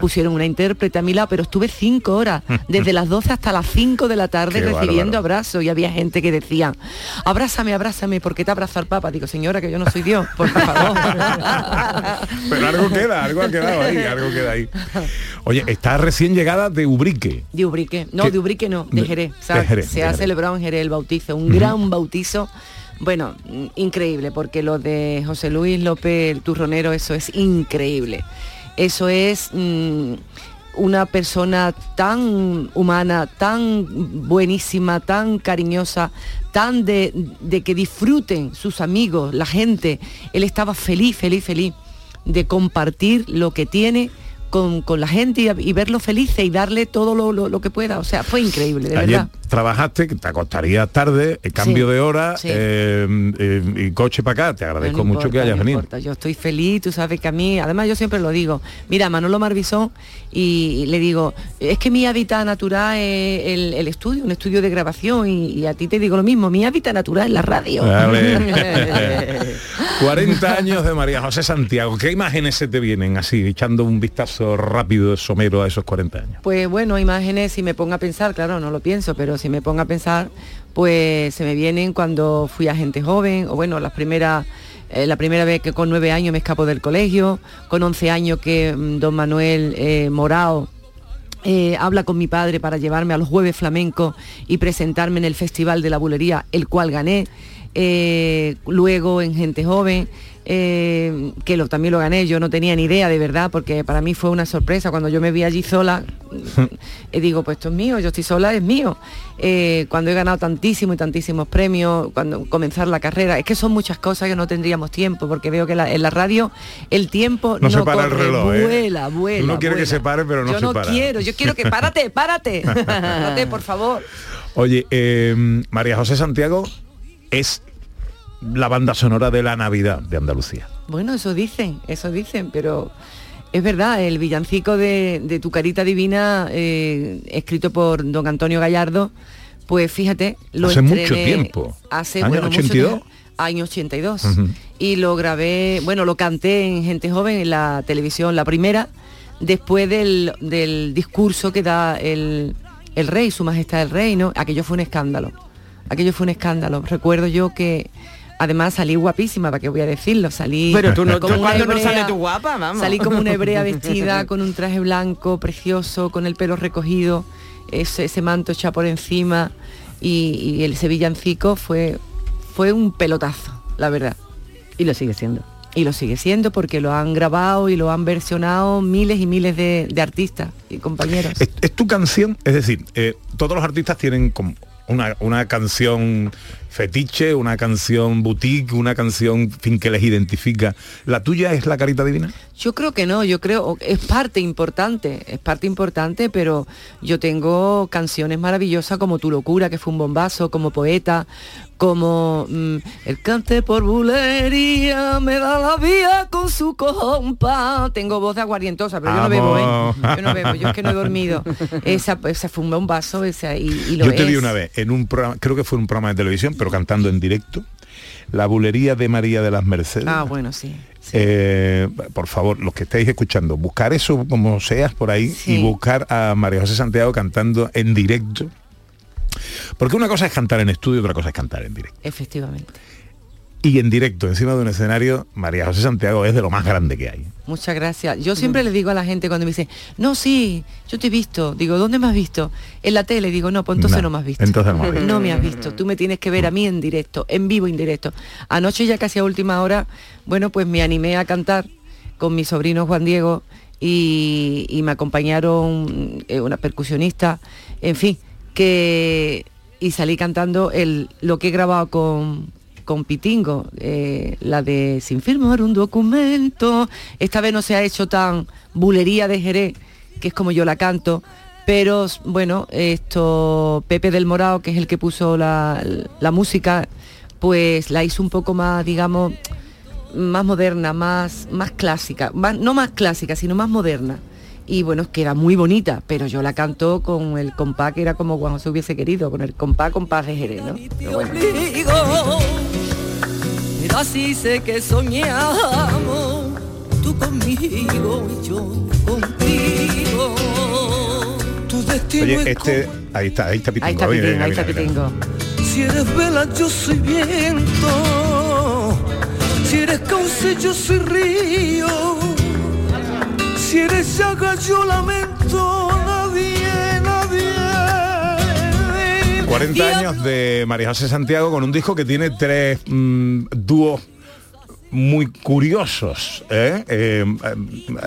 pusieron una intérprete a mi lado, pero estuve cinco horas, desde las 12 hasta las 5 de la tarde Qué recibiendo bárbaro. abrazos y había gente que decía, abrázame, abrázame, ¿por qué te abraza el Papa? Digo, señora, que yo no soy Dios, por favor. Pero algo queda, algo ha quedado ahí, algo queda ahí. Oye, está recién llegada de Ubrique. De Ubrique, no, ¿Qué? de Ubrique no, de Jerez. de se de ha Jerez. celebrado en Jerez el bautizo, un gran bautizo. Bueno, increíble, porque lo de José Luis López, el turronero, eso es increíble. Eso es mm, una persona tan humana, tan buenísima, tan cariñosa, tan de que disfruten sus amigos, la gente. Él estaba feliz, feliz, feliz de compartir lo que tiene con, con la gente y, y verlo felices y darle todo lo, lo- lo que pueda. O sea, fue increíble, de Ayer verdad. trabajaste, que te acostaría tarde, el cambio Sí, de hora sí. eh, eh, y coche para acá. Te agradezco No mucho importa, que hayas no venido. importa, Yo estoy feliz, tú sabes que a mí, además yo siempre lo digo, mira, Manolo Marbizón, y le digo, es que mi hábitat natural es el, el estudio, un estudio de grabación, y, y a ti te digo lo mismo, mi hábitat natural es la radio. Dale. 40 años de María José Santiago. ¿Qué imágenes se te vienen así, echando un vistazo rápido, somero a esos 40 años? Pues bueno, imágenes, si me pongo a pensar, claro, no lo pienso, pero si me pongo a pensar, pues se me vienen cuando fui a gente joven, o bueno, las primeras, eh, la primera vez que con nueve años me escapo del colegio, con 11 años que mm, don Manuel eh, Morao eh, habla con mi padre para llevarme a los jueves flamencos y presentarme en el Festival de la Bulería, el cual gané. Eh, luego en Gente Joven, eh, que lo, también lo gané, yo no tenía ni idea de verdad, porque para mí fue una sorpresa. Cuando yo me vi allí sola, eh, digo, pues esto es mío, yo estoy sola, es mío. Eh, cuando he ganado tantísimos y tantísimos premios, cuando comenzar la carrera, es que son muchas cosas que no tendríamos tiempo, porque veo que la- en la radio el tiempo No no, se para el corre, reloj, ¿eh? vuela, vuela. Uno quiere que vuela. se pare, pero no yo se no para. quiero, yo quiero que párate, párate, párate, por favor. Oye, María José Santiago es la banda sonora de la Navidad de Andalucía. Bueno, eso dicen, eso dicen, pero es verdad, el villancico de, de Tu Carita Divina, eh, escrito por don Antonio Gallardo, pues fíjate, lo Hace mucho tiempo. Hace, ¿Año bueno, mucho 82? tiempo, año 82. Ujú. Y lo grabé, bueno, lo canté en Gente Joven, en la televisión, la primera, después del, del discurso que da el, el rey, su majestad el rey, ¿no? Aquello fue un escándalo. Aquello fue un escándalo. Recuerdo yo que además salí guapísima, ¿para qué voy a decirlo? Salí Pero tú no- como tú una cuando no hebrea- tú guapa, vamos. Salí como una hebrea vestida con un traje blanco precioso, con el pelo recogido, ese, ese manto echado por encima y, y el sevillancico fue fue un pelotazo, la verdad. Y lo sigue siendo. Y lo sigue siendo porque lo han grabado y lo han versionado miles y miles de, de artistas y compañeros. ¿Es, es tu canción? Es decir, eh, todos los artistas tienen como una, una canción fetiche, una canción boutique, una canción fin, que les identifica. ¿La tuya es la carita divina? Yo creo que no, yo creo, es parte importante, es parte importante, pero yo tengo canciones maravillosas como Tu locura, que fue un bombazo, como poeta, como mm, El cante por bulería, me da la vía con su compa. Tengo voz de aguardientosa, pero yo no bebo. ¿eh? Yo no bebo, yo es que no he dormido. Esa, esa un bombazo, esa, y, y lo Yo te vi una vez en un programa, creo que fue un programa de televisión, pero cantando en directo, La bulería de María de las Mercedes. Ah, bueno, sí. Eh, por favor, los que estáis escuchando, buscar eso como seas por ahí Sí. y buscar a María José Santiago cantando en directo. Porque una cosa es cantar en estudio, otra cosa es cantar en directo. Efectivamente. Y en directo, encima de un escenario, María José Santiago es de lo más grande que hay. Muchas gracias. Yo siempre le digo a la gente cuando me dice, no, sí, yo te he visto. Digo, ¿dónde me has visto? En la tele. Digo, no, pues entonces No, no, me has visto. entonces no me has visto. No me has visto. Tú me tienes que ver a mí en directo, en vivo, en directo. Anoche ya casi a última hora, bueno, pues me animé a cantar con mi sobrino Juan Diego y, y me acompañaron eh, una percusionista, en fin, y salí cantando el, lo que he grabado con, con Pitingo, eh, la de Sin firmar un documento. Esta vez no se ha hecho tan bulería de Jerez, que es como yo la canto, pero bueno, esto Pepe del Morao, que es el que puso la, la música, pues la hizo un poco más, digamos, más moderna, más, más clásica, no más clásica, sino más moderna. Y bueno, es que era muy bonita, pero yo la canto con el compás que era como Juan José hubiese querido, con el compás, compás de Jerez, ¿no? Pero bueno. Pero así sé que soñamos, tú conmigo y yo contigo. Tu destino Oye, es este, ahí está, ahí está Pitingo. Ahí está Pitingo, ahí está mira, mira. Pitingo. Si eres vela, yo soy viento. Si eres cauce, yo soy río. Si eres llaga, yo lamento. Nadie, nadie. 40 años de María José Santiago con un disco que tiene tres mm, dúos muy curiosos. ¿eh? Eh,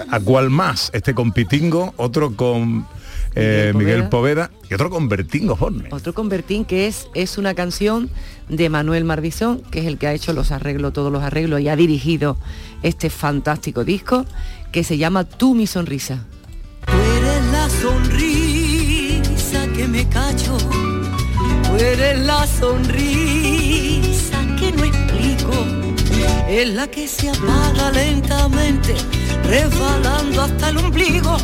¿A cuál más? Este con Pitingo, otro con eh, Miguel Miguel Poveda y otro con Bertingo Forne. Otro convertín que es, es una canción de Manuel Marbizón, que es el que ha hecho los arreglos, todos los arreglos y ha dirigido este fantástico disco que se llama Tú mi sonrisa. Tú eres la sonrisa que me cacho. Tú eres la sonrisa que no explico. Es la que se apaga lentamente, resbalando hasta el ombligo,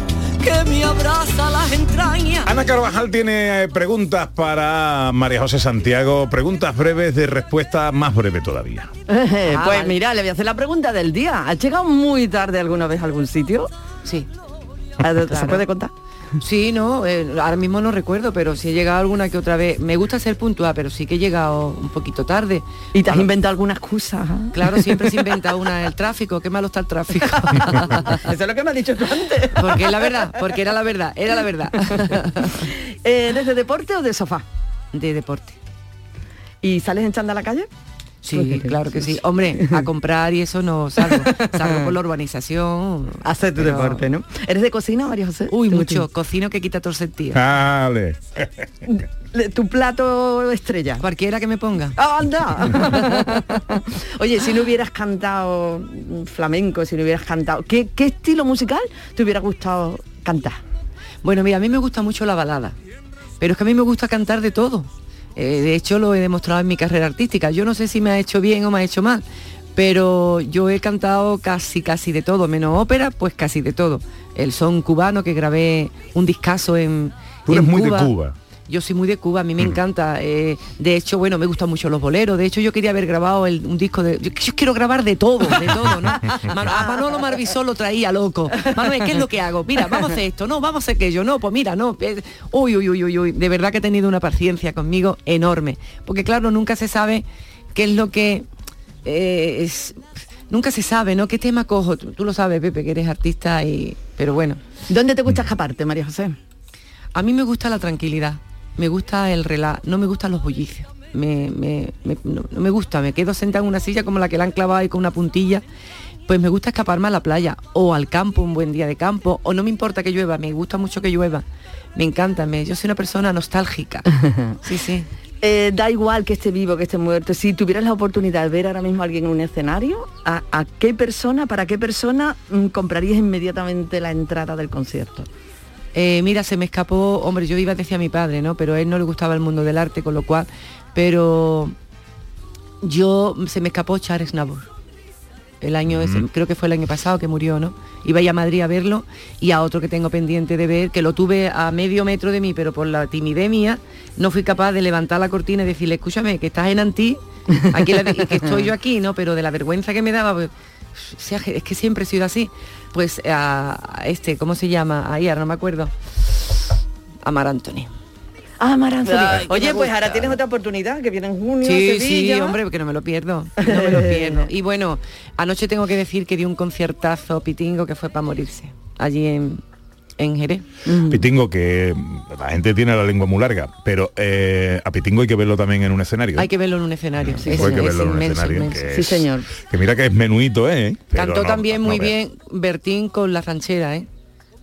que me abraza las entrañas. Ana Carvajal tiene eh, preguntas para María José Santiago, preguntas breves de respuesta más breve todavía. pues mira, le voy a hacer la pregunta del día. ¿Has llegado muy tarde alguna vez a algún sitio? Sí. ¿Se Claro. puede contar? Sí, no, eh, ahora mismo no recuerdo, pero sí he llegado alguna que otra vez. Me gusta ser puntual, pero sí que he llegado un poquito tarde. ¿Y te has Bueno, inventado alguna excusa? Claro, siempre se inventa una el tráfico, qué malo está el tráfico. Eso es lo que me has dicho tú antes. Porque es la verdad, porque era la verdad, era la verdad. Eh, ¿Desde deporte o de sofá? De deporte. ¿Y sales en chanda a la calle? Sí, claro que sí. Hombre, a comprar y eso no salgo. Salgo por la urbanización. Hacer tu pero- deporte, ¿no? ¿Eres de cocina, María José? Uy, ¿Te mucho. Cocino que quita todo el sentido. Vale. Le- ¿Tu plato estrella? Cualquiera que me ponga. ¡Ah, ¡Anda! Oye, si no hubieras cantado flamenco, si no hubieras cantado, ¿qué, qué estilo musical te hubiera gustado cantar? Bueno, mira, a mí me gusta mucho la balada, pero es que a mí me gusta cantar de todo. Eh, de hecho, lo he demostrado en mi carrera artística. Yo no sé si me ha hecho bien o me ha hecho mal, pero yo he cantado casi, casi de todo, menos ópera, pues casi de todo. El son cubano, que grabé un discazo en Tú eres en muy de Cuba. Yo soy muy de Cuba, a mí me encanta. eh, de hecho, bueno, me gustan mucho los boleros. De hecho, yo quería haber grabado el- un disco de. Yo, yo quiero grabar de todo, de todo, ¿no? Mano- a Manolo Marvisol lo traía loco. Manuel, ¿qué es lo que hago? Mira, vamos a hacer esto, no, vamos a hacer aquello, no, pues mira, no. eh, Uy, uy, uy, uy, uy. De verdad que he tenido una paciencia conmigo enorme. Porque claro, nunca se sabe qué es lo que eh, es. Nunca se sabe, ¿no? ¿Qué tema cojo? Tú, tú lo sabes, Pepe, que eres artista y. Pero bueno. ¿Dónde te gusta escaparte, María José? A mí me gusta la tranquilidad, me gusta el relax, no me gustan los bullicios. Me, me- me- no, no me gusta, me quedo sentada en una silla como la que la han clavado ahí con una puntilla. Pues me gusta escaparme a la playa o al campo, un buen día de campo, o no me importa que llueva, me gusta mucho que llueva. Me encanta, me, yo soy una persona nostálgica. Sí, sí. Eh, da igual que esté vivo, que esté muerto. Si tuvieras la oportunidad de ver ahora mismo a alguien en un escenario, ¿a, a qué persona, para qué persona mm, comprarías inmediatamente la entrada del concierto? Eh, mira, se me escapó, hombre, yo iba a decir a mi padre, ¿no? Pero a él no le gustaba el mundo del arte, con lo cual, pero yo se me escapó Charles Nabor. El año ese, creo que fue el año pasado que murió, ¿no? Iba a ir a Madrid a verlo y a otro que tengo pendiente de ver, que lo tuve a medio metro de mí, pero por la timidez mía no fui capaz de levantar la cortina y decirle, escúchame, que estás en Antí, aquí la- y que estoy yo aquí, ¿no? Pero de la vergüenza que me daba, pues, es que siempre he sido así. Pues a, a este, ¿cómo se llama? Ahí, ahora no me acuerdo. A Mar Anthony. Ah. Ay, Oye, pues ahora tienes otra oportunidad, que viene en junio, Sí, sí, hombre, porque no me lo pierdo. No me lo pierdo. Y bueno, anoche tengo que decir que di un conciertazo pitingo que fue para morirse. Allí en, en Jerez. Pitingo, que mm, la gente tiene la lengua muy larga, pero eh, a Pitingo hay que verlo también en un escenario. Hay que verlo en un escenario. Hay que verlo en un inmenso, escenario. inmenso. que Sí, es- señor. Que mira que es menuito, ¿eh? Pero Cantó no- también no muy bien Bertín con la ranchera, ¿eh?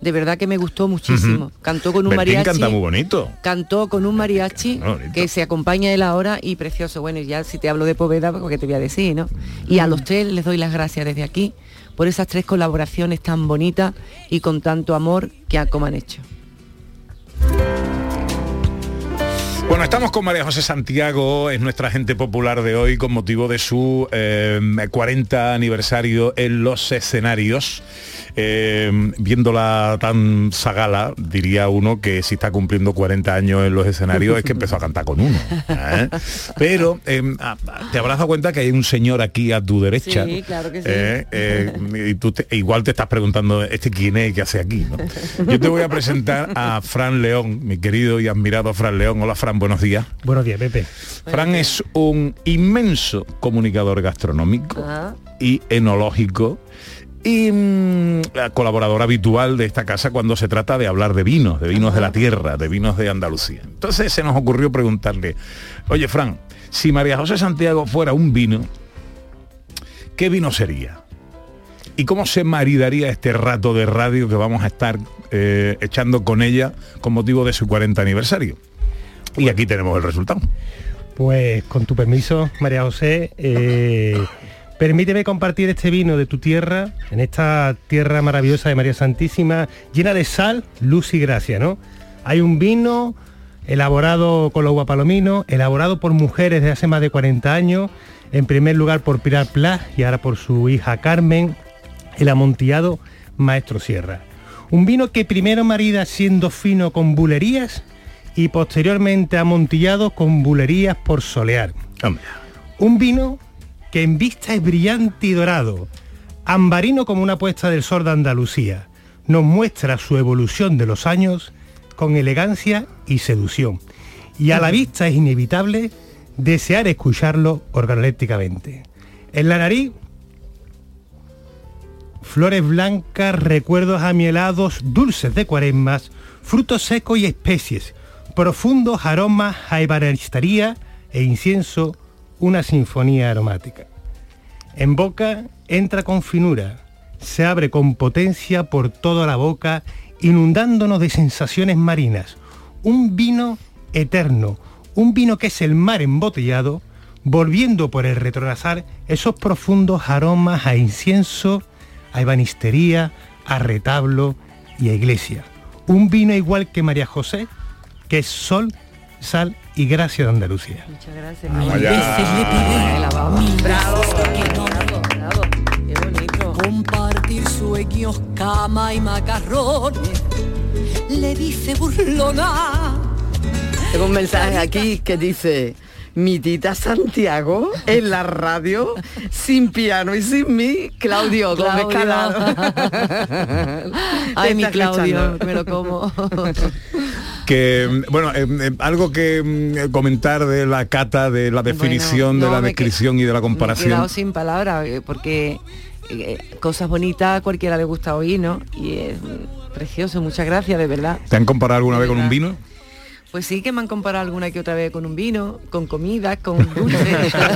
De verdad que me gustó muchísimo. Cantó con un Bertín mariachi. canta muy bonito. Cantó con un mariachi que se acompaña él ahora y precioso. Bueno, y ya si te hablo de Poveda, porque te voy a decir, ¿no? Y a los tres les doy las gracias desde aquí por esas tres colaboraciones tan bonitas y con tanto amor que como han hecho. Bueno, estamos con María José Santiago, es nuestra gente popular de hoy con motivo de su eh, 40 aniversario en los escenarios. Eh, viéndola tan sagala, diría uno que si está cumpliendo 40 años en los escenarios es que empezó a cantar con uno. ¿eh? Pero eh, ah, te habrás dado cuenta que hay un señor aquí a tu derecha. Sí, claro que sí. ¿eh? Y tú te- igual te estás preguntando, ¿este quién es? ¿Qué hace aquí? no? Yo te voy a presentar a Fran León, mi querido y admirado Fran León. Hola Fran, buenos días. Buenos días, Pepe. Fran es un inmenso comunicador gastronómico Ah. y enológico y mm, colaborador habitual de esta casa cuando se trata de hablar de vinos, de vinos de la tierra, de vinos de Andalucía. Entonces se nos ocurrió preguntarle, oye Fran, si María José Santiago fuera un vino, ¿qué vino sería? ¿Y cómo se maridaría este rato de radio que vamos a estar eh, echando con ella con motivo de su 40 aniversario? Y aquí tenemos el resultado. Pues con tu permiso, María José, eh, permíteme compartir este vino de tu tierra, en esta tierra maravillosa de María Santísima, llena de sal, luz y gracia, ¿no? Hay un vino elaborado con los guapalominos, elaborado por mujeres de hace más de 40 años, en primer lugar por Pilar Plas y ahora por su hija Carmen, el amontillado Maestro Sierra. Un vino que primero marida siendo fino con bulerías y posteriormente amontillado con bulerías por solear. Un vino que en vista es brillante y dorado, ambarino como una puesta del sol de Andalucía, nos muestra su evolución de los años con elegancia y seducción. Y a la vista es inevitable desear escucharlo organolépticamente. En la nariz, flores blancas, recuerdos amielados, dulces de cuaresmas, frutos secos y especies, profundos aromas a ebanistería e incienso, una sinfonía aromática. En boca entra con finura, se abre con potencia por toda la boca, inundándonos de sensaciones marinas. Un vino eterno, un vino que es el mar embotellado, volviendo por el retrasar esos profundos aromas a incienso, a ebanistería, a retablo y a iglesia. Un vino igual que María José, que es sol, sal y gracia de Andalucía. Muchas gracias. Vamos Mil veces le Bravo, veces que no. bravo, bravo. Qué bonito. Compartir sueños, cama y macarrones. Le dice burlona. Tengo un mensaje aquí que dice, mi tita Santiago en la radio, sin piano y sin mí, Claudio Gómez Claudio. Calado. Ay, mi Claudio, me lo como. Que, bueno, eh, eh, algo que mm, comentar de la cata, de la definición, no, de la descripción y de la Me he comparación. quedado sin palabras, eh, porque eh, cosas bonitas a cualquiera le gusta oír, ¿no? Y es mm, precioso, muchas gracias, de verdad. ¿Te han comparado alguna vez con un vino? Pues sí que me han comparado alguna que otra vez con un vino, con comida, con dulce.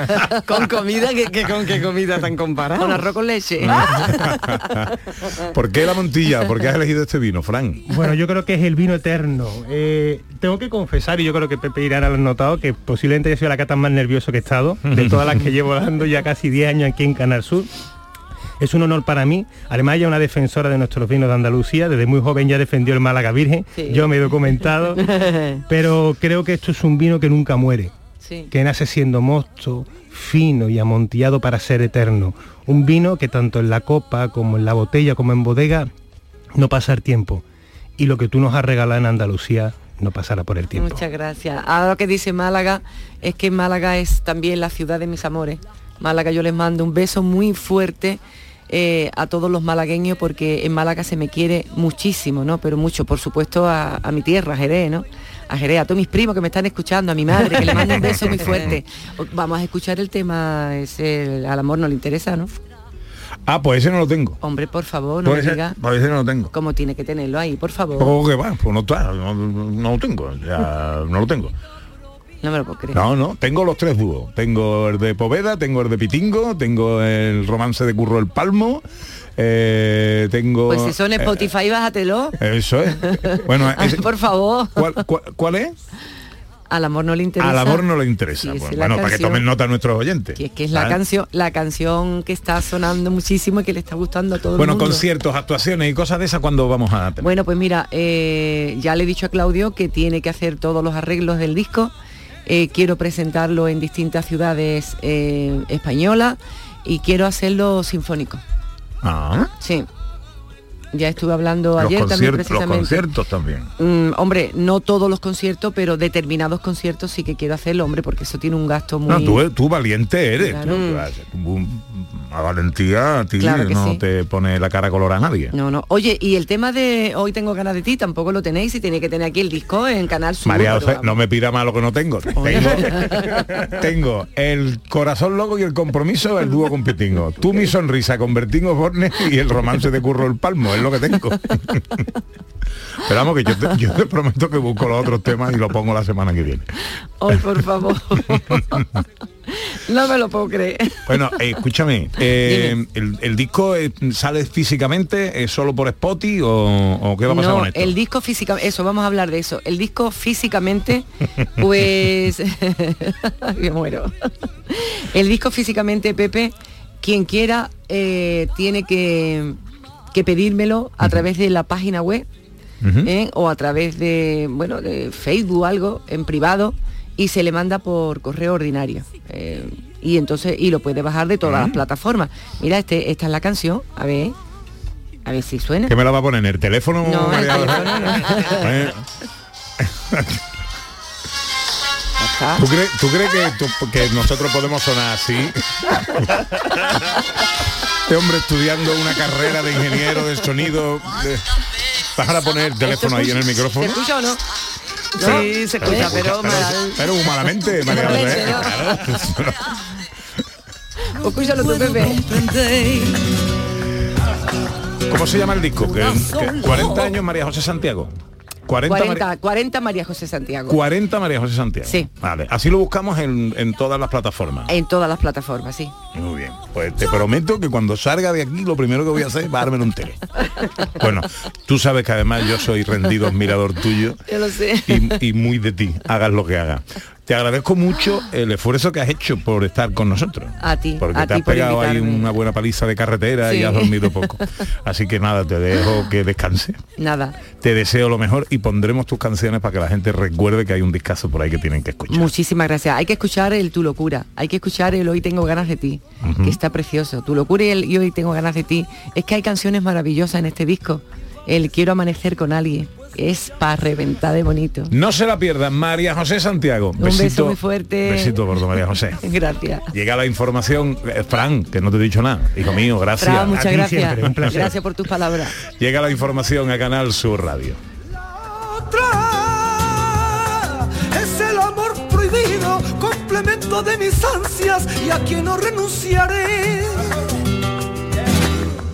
con comida, ¿qué, qué- con qué comida tan comparado? Con arroz con leche. ¿Por qué la Montilla? ¿Por qué has elegido este vino, Fran? Bueno, yo creo que es el vino eterno. Eh, tengo que confesar, y yo creo que Pepe Irán lo ha notado, que posiblemente haya sido la cata más nervioso que he estado, de todas las que llevo dando ya casi 10 años aquí en Canal Sur. Es un honor para mí. Además, ella es una defensora de nuestros vinos de Andalucía. Desde muy joven ya defendió el Málaga Virgen. Sí. Yo me he documentado. pero creo que esto es un vino que nunca muere. Sí. que nace siendo mosto, fino y amontillado para ser eterno. Un vino que tanto en la copa como en la botella como en bodega no pasa el tiempo. Y lo que tú nos has regalado en Andalucía no pasará por el tiempo. Muchas gracias. Ahora lo que dice Málaga es que Málaga es también la ciudad de mis amores. Málaga yo les mando un beso muy fuerte eh, a todos los malagueños porque en Málaga se me quiere muchísimo, ¿no? Pero mucho, por supuesto, a, a mi tierra, a Jerez, ¿no? A Jerez, a todos mis primos que me están escuchando, a mi madre, que le mando un beso muy fuerte. Vamos a escuchar el tema, es el, al amor no le interesa, ¿no? Ah, pues ese no lo tengo. Hombre, por favor, no Pues me diga pues ese no lo tengo. cómo tiene que tenerlo ahí, por favor. ¿Cómo que va? Pues no está, no, no lo tengo, ya, no lo tengo. No me lo puedo creer. No, no, tengo los tres dúos. Tengo el de Poveda, tengo el de Pitingo, tengo el romance de Curro el Palmo, eh, tengo... Pues si son eh, Spotify, bájatelo. eso es. Bueno, ese- por favor. ¿cuál, cuál, cuál es? Al amor no le interesa. Al amor no le interesa. Sí, Bueno, bueno, para que tomen nota nuestros oyentes. Que es que es la canción, la canción que está sonando muchísimo y que le está gustando a todo Bueno, el mundo. conciertos, actuaciones y cosas de esas cuando vamos a tener. Bueno, pues mira, eh, ya le he dicho a Claudio que tiene que hacer todos los arreglos del disco. Eh, quiero presentarlo en distintas ciudades eh, españolas y quiero hacerlo sinfónico. Ah, Sí. Ya estuve hablando los, ayer también conciertos, los precisamente. conciertos también. Mm, hombre, no todos los conciertos, pero determinados conciertos sí que quiero hacerlo, hombre, porque eso tiene un gasto muy... No, tú, tú valiente eres. Claro. Tú- un- a valentía a ti Claro que no sí. te pone la cara color a nadie. No, no. Oye, y el tema de hoy tengo ganas de ti, tampoco lo tenéis y tiene que tener aquí el disco en Canal Sur. María José, no me pida más lo que no tengo. Tengo, tengo el corazón loco y el compromiso el dúo con Pitingo. Tú mi sonrisa con Bertín Osborne y el romance de Curro el Palmo, es lo que tengo. Pero vamos que yo te, yo te prometo que busco los otros temas y lo pongo la semana que viene. Ay, por favor. no me lo puedo creer. Bueno, eh, escúchame, eh, el, el disco eh, sale físicamente eh, solo por Spotify o, o qué va a pasar No, con esto? el disco físicamente, eso, vamos a hablar de eso. El disco físicamente, pues... me muero. El disco físicamente, Pepe, quien quiera tiene que, que pedírmelo a través de la página web. ¿eh? o a través de, bueno, de Facebook algo, en privado, y se le manda por correo ordinario. Eh, y entonces, y lo puede bajar de todas las plataformas. Mira, este, esta es la canción, a ver, a ver si suena. ¿Qué me la va a poner? ¿En el teléfono? No, el teléfono no. ¿Tú crees, tú crees que, tú- que nosotros podemos sonar así? Este hombre estudiando una carrera de ingeniero de sonido. de- Vas a poner el teléfono ahí en el micrófono. ¿Se escucha o no? Sí, se escucha, pero mal. Pero humanamente, María. Escúchalo tú, Pepe. ¿Cómo se llama el disco? Que 40 años María José Santiago. 40, 40, María, 40 María José Santiago. 40 María José Santiago. Sí. Vale, así lo buscamos en, en todas las plataformas. En todas las plataformas, sí. Muy bien. Pues te prometo que cuando salga de aquí lo primero que voy a hacer es darme un tele. Bueno, tú sabes que además yo soy rendido admirador tuyo Yo lo sé. y, y muy de ti, hagas lo que hagas. Te agradezco mucho el esfuerzo que has hecho por estar con nosotros. A ti, Porque a te ti has pegado ahí una buena paliza de carretera y has dormido poco. Así que nada, te dejo que descanse. Nada. Te deseo lo mejor y pondremos tus canciones para que la gente recuerde que hay un discazo por ahí que tienen que escuchar. Muchísimas gracias. Hay que escuchar el Tu Locura. Hay que escuchar el Hoy Tengo Ganas de Ti, que está precioso. Tu Locura y el y Hoy Tengo Ganas de Ti. Es que hay canciones maravillosas en este disco. El Quiero Amanecer con alguien. Es para reventar de bonito. No se la pierdan, María José Santiago. Un beso muy fuerte. Besito gordo, María José. Gracias. Llega la información, eh, Fran, que no te he dicho nada, hijo mío, gracias. Fran, muchas gracias. siempre, un placer. Gracias por tus palabras. Llega la información a Canal Sur Radio. Es el amor prohibido, complemento de mis ansias y a quien no renunciaré.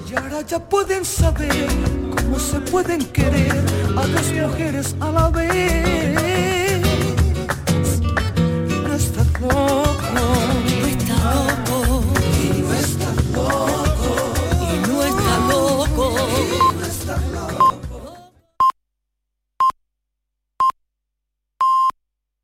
Y ahora ya pueden saber cómo se pueden querer a dos viajeros a la vez. Y no está